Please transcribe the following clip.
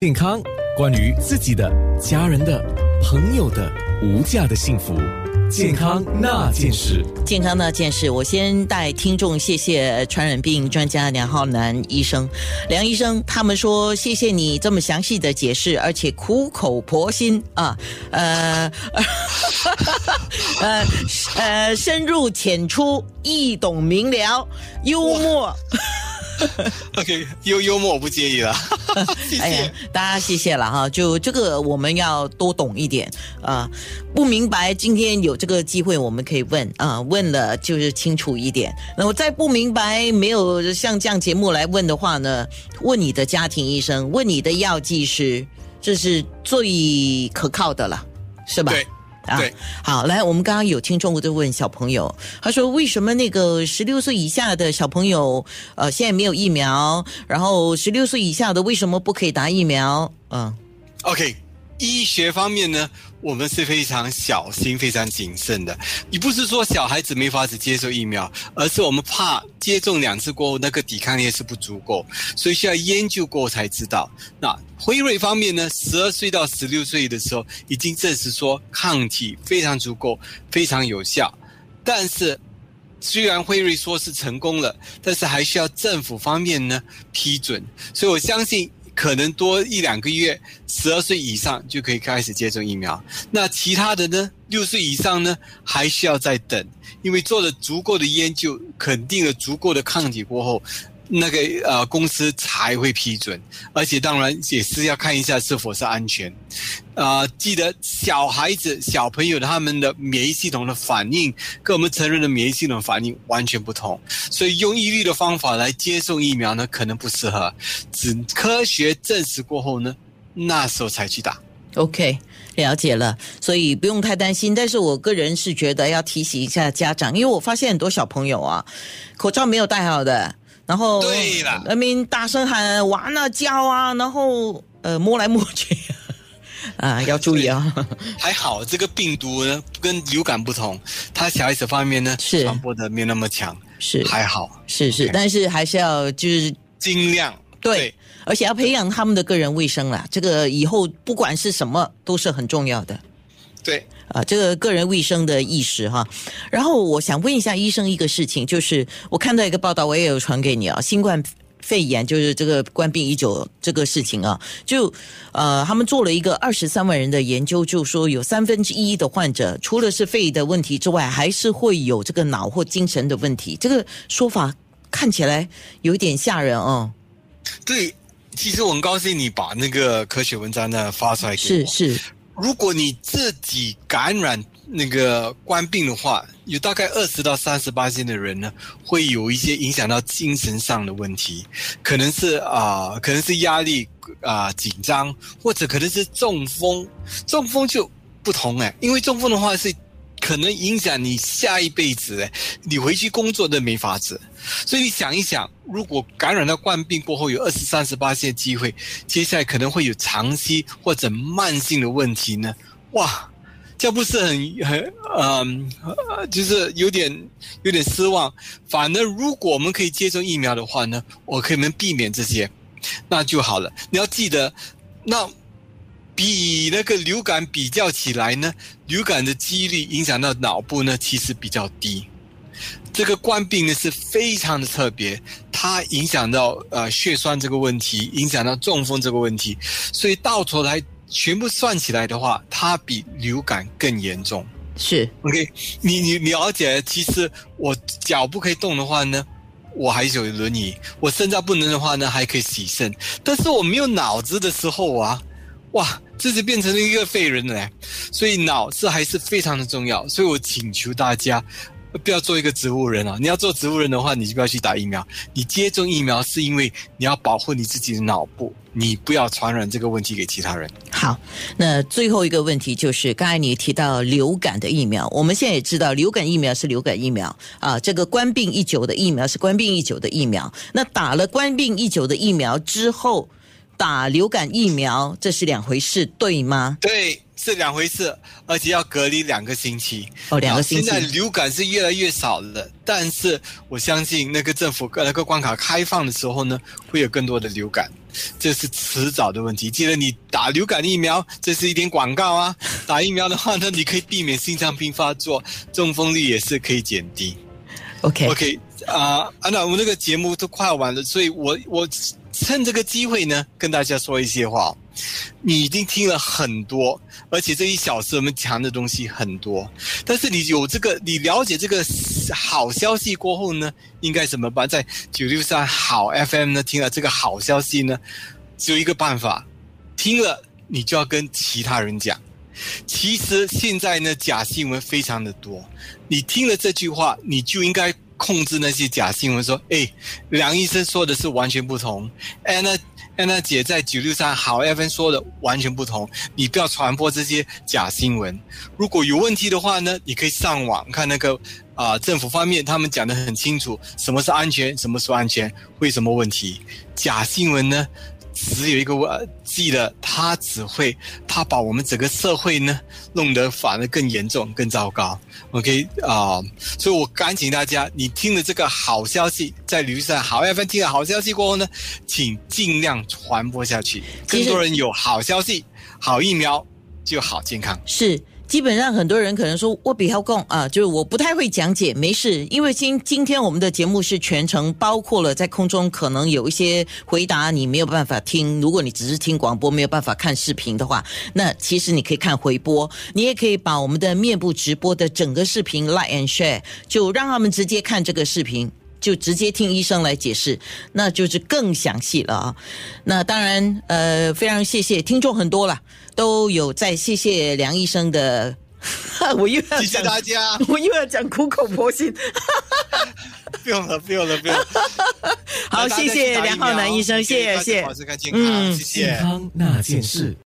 健康，关于自己的、家人的、朋友的无价的幸福，健康那件事。健康那件事，我先带听众谢谢传染病专家梁浩南医生。梁医生，他们说谢谢你这么详细的解释，而且苦口婆心啊，呃，呃呃，深入浅出，易懂明了，幽默。OK，幽幽默我不介意了，谢哎呀谢。，大家谢谢了哈。就这个我们要多懂一点啊、不明白今天有这个机会我们可以问啊、问了就是清楚一点。那我再不明白没有像这样节目来问的话呢，问你的家庭医生，问你的药剂师，这是最可靠的了，是吧？对啊。对，好，来，我们刚刚有听众就问小朋友，他说为什么那个十六岁以下的小朋友，呃，现在没有疫苗，然后十六岁以下的为什么不可以打疫苗？嗯，OK，医学方面呢，我们是非常小心、非常谨慎的。你不是说小孩子没法子接受疫苗，而是我们怕接种两次过后那个抵抗力是不足够，所以需要研究过才知道。那辉瑞方面呢，十二岁到十六岁的时候已经证实说抗体非常足够、非常有效，但是。虽然辉瑞说是成功了，但是还需要政府方面呢批准，所以我相信可能多一两个月，十二岁以上就可以开始接种疫苗。那其他的呢，六岁以上呢，还需要再等，因为做了足够的研究，肯定了足够的抗体过后。那个呃，公司才会批准，而且当然也是要看一下是否是安全。啊、记得小孩子、小朋友他们的免疫系统的反应跟我们成人的免疫系统反应完全不同，所以用一律的方法来接种疫苗呢，可能不适合。只科学证实过后呢，那时候才去打。OK，了解了，所以不用太担心。但是我个人是觉得要提醒一下家长，因为我发现很多小朋友啊，口罩没有戴好的，然后对了人民大声喊完了叫啊，然后呃摸来摸去，啊，要注意啊。还好这个病毒呢跟流感不同，它小孩子方面呢是传播的没有那么强，是还好，是是但是还是要就是尽量对，而且要培养他们的个人卫生啦。这个以后不管是什么都是很重要的。对啊，这个个人卫生的意识哈。然后我想问一下医生一个事情，就是我看到一个报道，我也有传给你啊，新冠。肺炎就是这个冠病已久这个事情啊，就呃，他们做了一个二十三万人的研究，就说有三分之一的患者除了是肺的问题之外，还是会有这个脑或精神的问题。这个说法看起来有点吓人哦。对。其实我很高兴你把那个科学文章呢发出来给我。是是，如果你自己感染那个官病的话，有大概二十到三十八的人呢，会有一些影响到精神上的问题，可能是啊、可能是压力啊、紧张，或者可能是中风。中风就不同哎，因为中风的话是可能影响你下一辈子，你回去工作都没法子。所以你想一想，如果感染到冠病过后有二十三十八的机会，接下来可能会有长期或者慢性的问题呢？哇，这不是很很嗯、就是有点有点失望。反而如果我们可以接种疫苗的话呢，我可以能避免这些，那就好了。你要记得，那比那个流感比较起来呢，流感的几率影响到脑部呢，其实比较低。这个冠病呢是非常的特别，它影响到呃血栓这个问题，影响到中风这个问题，所以到头来全部算起来的话，它比流感更严重。是 OK，你你你了解，其实我脚不可以动的话呢，我还是有轮椅；我肾脏不能的话呢，还可以洗肾。但是我没有脑子的时候啊，哇，这就变成了一个废人了。所以脑子还是非常的重要。所以我请求大家。不要做一个植物人啊！你要做植物人的话，你就不要去打疫苗。你接种疫苗是因为你要保护你自己的脑部，你不要传染这个问题给其他人。好，那最后一个问题就是，刚才你提到流感的疫苗，我们现在也知道流感疫苗是流感疫苗啊，这个冠病一久的疫苗是冠病一久的疫苗。那打了冠病一久的疫苗之后，打流感疫苗，这是两回事，对吗？对，是两回事，而且要隔离两个星期。哦，两个星期现在流感是越来越少了，但是我相信那个政府那个关卡开放的时候呢，会有更多的流感。这是迟早的问题。记得你打流感疫苗，这是一点广告啊。打疫苗的话呢，你可以避免心脏病发作，中风率也是可以减低。OK OK 啊、安娜，我们那个节目都快完了，所以我我趁这个机会呢，跟大家说一些话。你已经听了很多，而且这一小时我们讲的东西很多，但是你有这个，你了解这个好消息过后呢，应该怎么办？在九六三好 FM 呢，听了这个好消息呢，只有一个办法，听了你就要跟其他人讲。其实现在呢，假新闻非常的多，你听了这句话，你就应该控制那些假新闻，说，哎，梁医生说的是完全不同，安娜安娜姐在九六三好 FM 说的完全不同，你不要传播这些假新闻。如果有问题的话呢，你可以上网看那个啊、政府方面他们讲的很清楚，什么是安全，什么是安全，会什么问题。假新闻呢？只有一个问，记得他只会，他把我们整个社会呢弄得反而更严重、更糟糕。OK 啊、所以我赶紧大家，你听了这个好消息，在旅上好 FM 听了好消息过后呢，请尽量传播下去，更多人有好消息、好疫苗就好健康。是。基本上很多人可能说，我比较共啊，就是我不太会讲解，没事，因为今今天我们的节目是全程包括了在空中可能有一些回答你没有办法听，如果你只是听广播没有办法看视频的话，那其实你可以看回播，你也可以把我们的面部直播的整个视频 like and share，就让他们直接看这个视频。就直接听医生来解释，那就是更详细了啊。那当然，呃，非常谢谢听众很多了，都有在谢谢梁医生的。我又要谢谢大家，我又要讲苦口婆心。不用了，不用了，不用了。好，谢谢梁浩南医生，谢谢保。持健康，嗯谢谢。健康那件事。